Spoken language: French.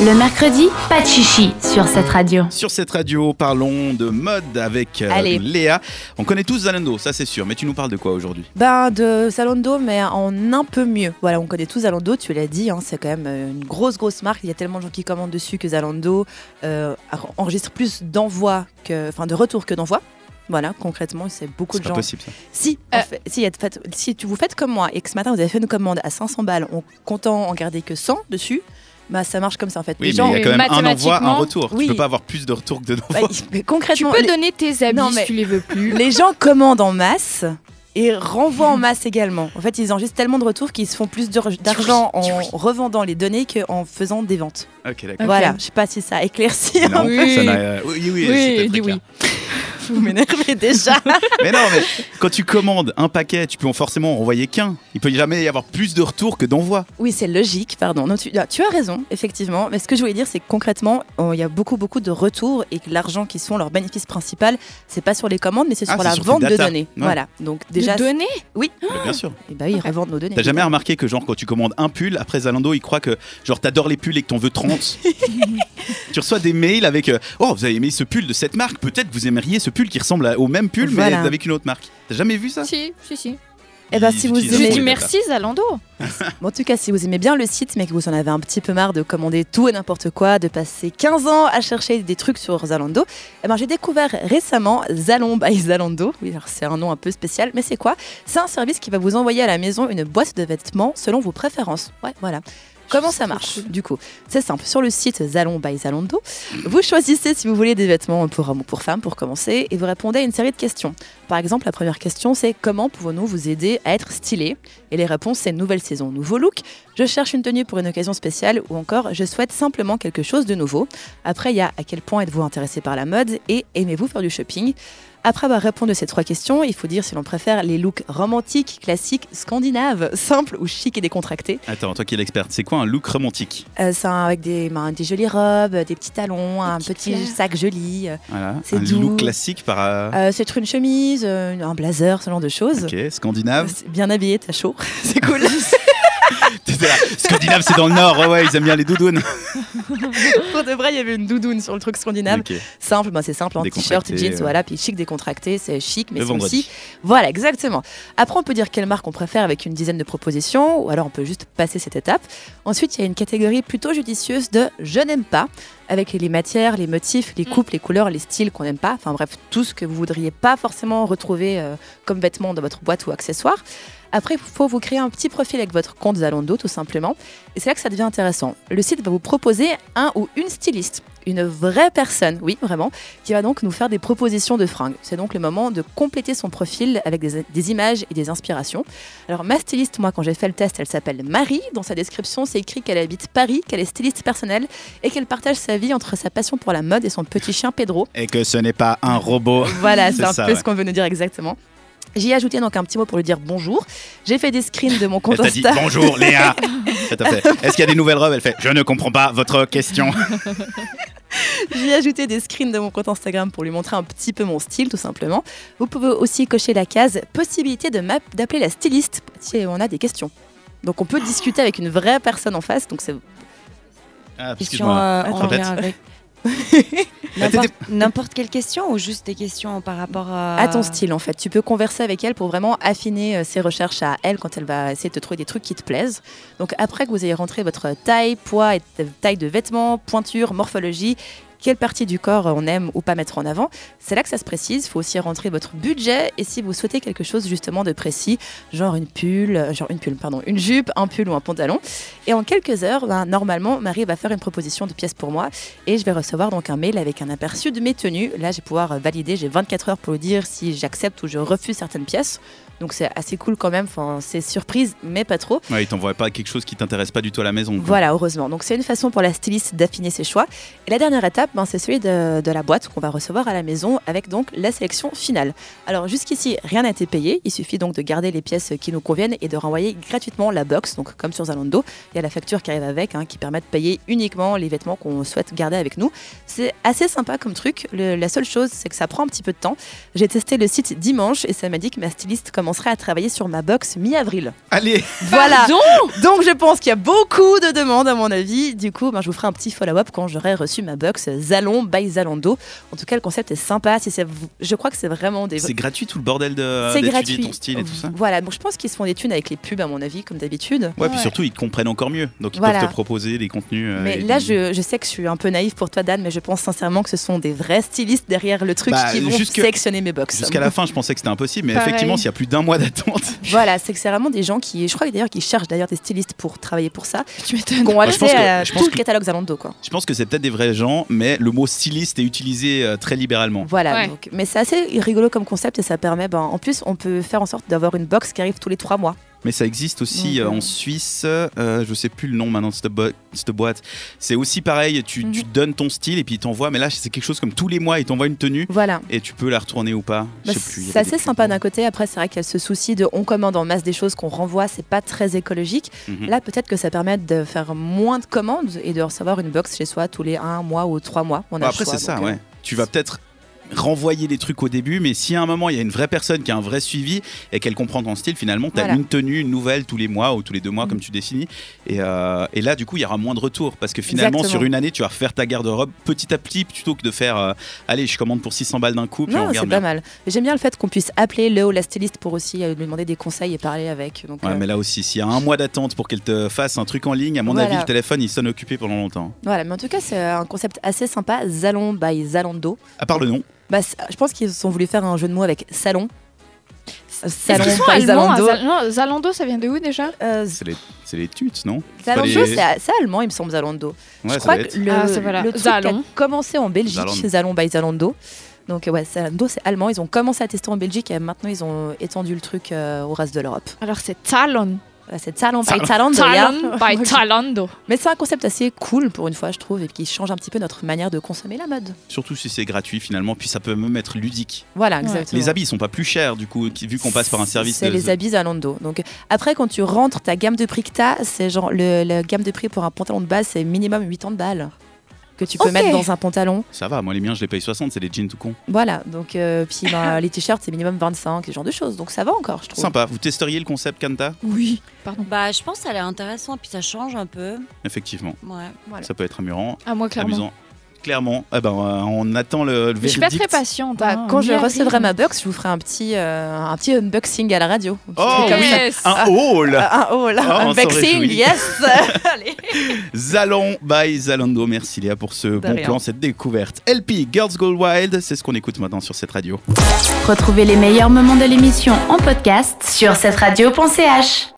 Le mercredi, pas de chichi sur cette radio. Sur cette radio, parlons de mode avec euh, Allez. Léa. On connaît tous Zalando, ça c'est sûr, mais tu nous parles de quoi aujourd'hui? Ben de Zalando, mais en un peu mieux. Voilà, on connaît tous Zalando, tu l'as dit, hein, c'est quand même euh, une grosse, grosse marque. Il y a tellement de gens qui commandent dessus que Zalando euh, enregistre plus d'envois, que, enfin de retours que d'envois. Voilà, concrètement, c'est beaucoup C'est de pas gens. possible ça. Si, en fait- si, il y a de fait- si tu vous faites comme moi et que ce matin vous avez fait une commande à 500 balles en comptant en garder que 100 dessus, bah ça marche comme ça en fait. Oui, Les mais gens, il y a quand même un envoi, un retour. oui. Tu peux pas avoir plus de retours que de bah, d'envoi. Tu concrètement, peux les- donner tes habits Non, mais- si tu les veux plus. Les gens commandent en masse et renvoient en masse également. En fait, ils enregistrent tellement de retours qu'ils se font plus d'ar- d'argent en revendant les données qu'en faisant des ventes. Ok, d'accord. Voilà, je sais pas si ça éclaircit un Non, peu. Oui. ça euh, oui, oui, oui, Oui, dis très oui. Vous m'énervez déjà. Mais non, mais quand tu commandes un paquet, tu peux forcément en envoyer qu'un. Il peut jamais y avoir plus de retours que d'envois. Oui, c'est logique, pardon. Non, tu, ah, tu as raison, effectivement. Mais ce que je voulais dire, c'est que concrètement, oh, il y a beaucoup, beaucoup de retours et que l'argent qui sont leur bénéfice principal, c'est pas sur les commandes, mais c'est Ah, sur la sur vente de données. Ouais. Voilà. Donc déjà, de donner Mais bien sûr. eh ben, ils revendent nos données. T'as jamais remarqué que genre quand tu commandes un pull, après Zalando, il croit que genre t'adores les pulls et que t'en veux 30. tu reçois des mails avec euh, Oh, vous avez aimé ce pull de cette marque, peut-être que vous aimeriez ce pull qui ressemble à- au même pull Voilà. mais avec une autre marque. T'as jamais vu ça Si, si, si. Eh ben, si vous aimez... merci Zalando. Bon, en tout cas, si vous aimez bien le site, mais que vous en avez un petit peu marre de commander tout et n'importe quoi, de passer 15 ans à chercher des trucs sur Zalando, eh ben, j'ai découvert récemment Zalon by Zalando. Oui, alors c'est un nom un peu spécial, mais c'est quoi C'est un service qui va vous envoyer à la maison une boîte de vêtements selon vos préférences. Ouais, voilà. Comment ça marche Du coup, c'est simple. Sur le site Zalon by Zalando, vous choisissez si vous voulez des vêtements pour hommes ou pour femmes pour commencer et vous répondez à une série de questions. Par exemple, la première question c'est comment pouvons-nous vous aider à être stylé Et les réponses c'est nouvelle saison, nouveau look, je cherche une tenue pour une occasion spéciale ou encore je souhaite simplement quelque chose de nouveau. Après, il y a à quel point êtes-vous intéressé par la mode? et aimez-vous faire du shopping? Après avoir répondu à ces trois questions, il faut dire si l'on préfère les looks romantiques, classiques, scandinaves, simples ou chic et décontractés. Attends, toi qui es l'experte, c'est quoi un look romantique? Euh, c'est avec des, ben, des jolies robes, des petits talons, un petit fleurs. sac joli. euh, Voilà, C'est un doux. look classique par euh, euh, c'est une chemise, euh, un blazer, ce genre de choses. OK, scandinave. Bien habillé, t'as chaud. c'est cool. Là, Scandinave, c'est dans le nord. Ouais ouais, ils aiment bien les doudounes. Pour de vrai, il y avait une doudoune sur le truc scandinave. Simple, ben, c'est simple, en t-shirt, Décontracté, jeans, ouais. voilà, puis chic décontracté, c'est chic, mais c'est aussi. Voilà, exactement. Après, on peut dire quelle marque on préfère avec une dizaine de propositions, ou alors on peut juste passer cette étape. Ensuite, il y a une catégorie plutôt judicieuse de je n'aime pas, avec les matières, les motifs, les coupes, les couleurs, les styles qu'on n'aime pas, enfin bref, tout ce que vous voudriez pas forcément retrouver euh, comme vêtements dans votre boîte ou accessoire. Après, il faut vous créer un petit profil avec votre compte Zalando, tout simplement. Et c'est là que ça devient intéressant. Le site va vous proposer un ou une styliste, une vraie personne, oui, vraiment, qui va donc nous faire des propositions de fringues. C'est donc le moment de compléter son profil avec des, des images et des inspirations. Alors, ma styliste, moi, quand j'ai fait le test, elle s'appelle Marie. Dans sa description, c'est écrit qu'elle habite Paris, qu'elle est styliste personnelle et qu'elle partage sa vie entre sa passion pour la mode et son petit chien Pedro. Et que ce n'est pas un robot. Voilà, C'est un ça, peu ouais. ce qu'on veut nous dire exactement. J'y ai ajouté donc un petit mot pour lui dire bonjour. J'ai fait des screens de mon Elle compte dit Insta. bonjour Léa. Est-ce qu'il y a des nouvelles robes? Elle fait je ne comprends pas votre question. J'ai ajouté des screens de mon compte Instagram pour lui montrer un petit peu mon style, tout simplement. Vous pouvez aussi cocher la case possibilité de d'appeler la styliste si on a des questions. Donc on peut discuter avec une vraie personne en face. Donc c'est Ah, Question excuse-moi. euh, N'importe quelle question ou juste des questions par rapport à. à ton style en fait. Tu peux converser avec elle pour vraiment affiner euh, ses recherches à elle quand elle va essayer de te trouver des trucs qui te plaisent. Donc après que vous ayez rentré votre taille, poids et taille de vêtements, pointure, morphologie, quelle partie du corps on aime ou pas mettre en avant, c'est là que ça se précise. Il faut aussi rentrer votre budget et si vous souhaitez quelque chose justement de précis, genre une pull, euh, genre une pull, pardon, une jupe, un pull ou un pantalon. Et en quelques heures, ben, normalement, Marie va faire une proposition de pièces pour moi et je vais recevoir donc un mail avec un aperçu de mes tenues. Là, je vais pouvoir valider. J'ai 24 heures pour dire si j'accepte ou je refuse certaines pièces. Donc c'est assez cool quand même. Enfin, c'est surprise, mais pas trop. Ouais, il t'envoie pas quelque chose qui t'intéresse pas du tout à la maison. quoi. Voilà, heureusement. Donc c'est une façon pour la styliste d'affiner ses choix. Et la dernière étape, ben, c'est celui de, de la boîte qu'on va recevoir à la maison avec donc la sélection finale. Alors jusqu'ici, rien n'a été payé. Il suffit donc de garder les pièces qui nous conviennent et de renvoyer gratuitement la box. Donc comme sur Zalando, il y a la facture qui arrive avec, hein, qui permet de payer uniquement les vêtements qu'on souhaite garder avec nous. C'est assez sympa comme truc. Le- la seule chose, c'est que ça prend un petit peu de temps. J'ai testé le site dimanche et ça m'a dit que ma styliste commencerait à travailler sur ma box mi-avril. Allez, Voilà. Pardon Donc je pense qu'il y a beaucoup de demandes à mon avis. Du coup, ben, je vous ferai un petit follow-up quand j'aurai reçu ma box Zalon by Zalando. En tout cas, le concept est sympa. Si je crois que c'est vraiment des. c'est gratuit tout le bordel de C'est gratuit. ton style et tout ça. Voilà, donc je pense qu'ils se font des thunes avec les pubs à mon avis, comme d'habitude. Ouais, puis Ouais. surtout ils te comprennent encore mieux, donc ils Voilà. peuvent te proposer des contenus. euh, Mais là, des- je, je sais que je suis un peu naïve pour toi, Dan, mais je pense sincèrement que ce sont des vrais stylistes derrière le truc Bah, qui vont jusque- sélectionner mes box. Jusqu'à la fin, je pensais que c'était impossible, mais Pareil. effectivement, s'il y a plus d'un mois d'attente, Voilà, c'est que c'est vraiment des gens qui, je crois d'ailleurs, qui cherchent d'ailleurs des stylistes pour travailler pour ça, Tu m'étonnes. qui ont Moi, je accès pense que- à je pense tout que- le catalogue Zalando, quoi. je pense que c'est peut-être des vrais gens, mais le mot styliste est utilisé euh, très libéralement. Voilà, Ouais. donc, mais c'est assez rigolo comme concept et ça permet, ben, en plus, on peut faire en sorte d'avoir une box qui arrive tous les trois mois. Mais ça existe aussi Donc, euh, en Suisse, euh, je sais plus le nom maintenant de cette, bo- cette boîte. C'est aussi pareil, tu, Mhm. tu donnes ton style et puis ils t'envoient, mais là c'est quelque chose comme tous les mois, ils t'envoient une tenue Voilà. et tu peux la retourner ou pas. Bah, c'est assez sympa d'un côté. Après, c'est vrai qu'il y a ce souci de on commande en masse des choses qu'on renvoie, c'est pas très écologique. Mhm. Là, peut-être que ça permet de faire moins de commandes et de recevoir une box chez soi tous les un mois ou trois mois. On a Bah, après c'est ça, donc, euh, ouais. Tu vas peut-être renvoyer des trucs au début, mais si à un moment il y a une vraie personne qui a un vrai suivi et qu'elle comprend ton style, finalement, tu as Voilà. une tenue, une nouvelle tous les mois ou tous les deux mois, comme tu définis. Et, euh, et là, du coup, il y aura moins de retours parce que finalement, Exactement. sur une année, tu vas refaire ta garde-robe petit à petit plutôt que de faire euh, allez, je commande pour 600 balles d'un coup, puis Non, c'est pas mal. J'aime bien le fait qu'on puisse appeler le ou la styliste pour aussi euh, lui demander des conseils et parler avec. Donc, Ouais, mais là aussi, s'il y a un mois d'attente pour qu'elle te fasse un truc en ligne, à mon Voilà. avis, le téléphone il sonne occupé pendant longtemps. Voilà, mais en tout cas, c'est un concept assez sympa. Zalon by Zalando. À part le nom. Bah, je pense qu'ils ont voulu faire un jeu de mots avec salon. Est-ce Salon à Zalando. Zal- non, Zalando, ça vient de où déjà? Euh, C'est les, c'est les tuts, non? Zalando, pas les- c'est allemand, il me semble, Zalando. Ouais, je crois que être. le, Ah, voilà. le truc Zalon. a commencé en Belgique, Zalon. Zalon by Zalando. Donc ouais, Zalando c'est allemand, ils ont commencé à tester en Belgique et maintenant ils ont étendu le truc euh, au reste de l'Europe. Alors c'est Talon. Voilà, c'est Zalon by. Talon by Talando. Mais c'est un concept assez cool pour une fois, je trouve, et qui change un petit peu notre manière de consommer la mode. Surtout si c'est gratuit finalement, puis ça peut même être ludique. Voilà, Ouais. exactement. Les habits ils sont pas plus chers du coup, vu qu'on passe par un service. C'est de- les habits Zalando. Donc après, quand tu rentres, ta gamme de prix que t'as, c'est genre le, la gamme de prix pour un pantalon de base, c'est minimum 80 balles que tu peux mettre dans un pantalon. Ça va, moi les miens je les paye 60, c'est des jeans tout con. Voilà. Donc euh, puis ben, les t-shirts, c'est minimum 25, ce genre de choses. Donc ça va encore, je trouve. Sympa, vous testeriez le concept Kanta? Oui. Pardon. Bah, je pense que ça a l'air intéressant, puis ça change un peu. Effectivement, Ouais. Voilà. ça peut être amusant, À moi, clairement. amusant. Clairement, eh ben, euh, on attend le, le Je suis pas très patiente. Bah, hein. quand je recevrai ma box, je vous ferai un petit, euh, un petit unboxing à la radio. Un petit Oh truc comme oui. Yes. un haul Euh, un là, Oh, unboxing, yes Allez. Zalon by Zalando, merci Léa pour ce bon rien. plan, cette découverte. LP, Girls Go Wild, c'est ce qu'on écoute maintenant sur cette radio. Retrouvez les meilleurs moments de l'émission en podcast sur cette radio.ch.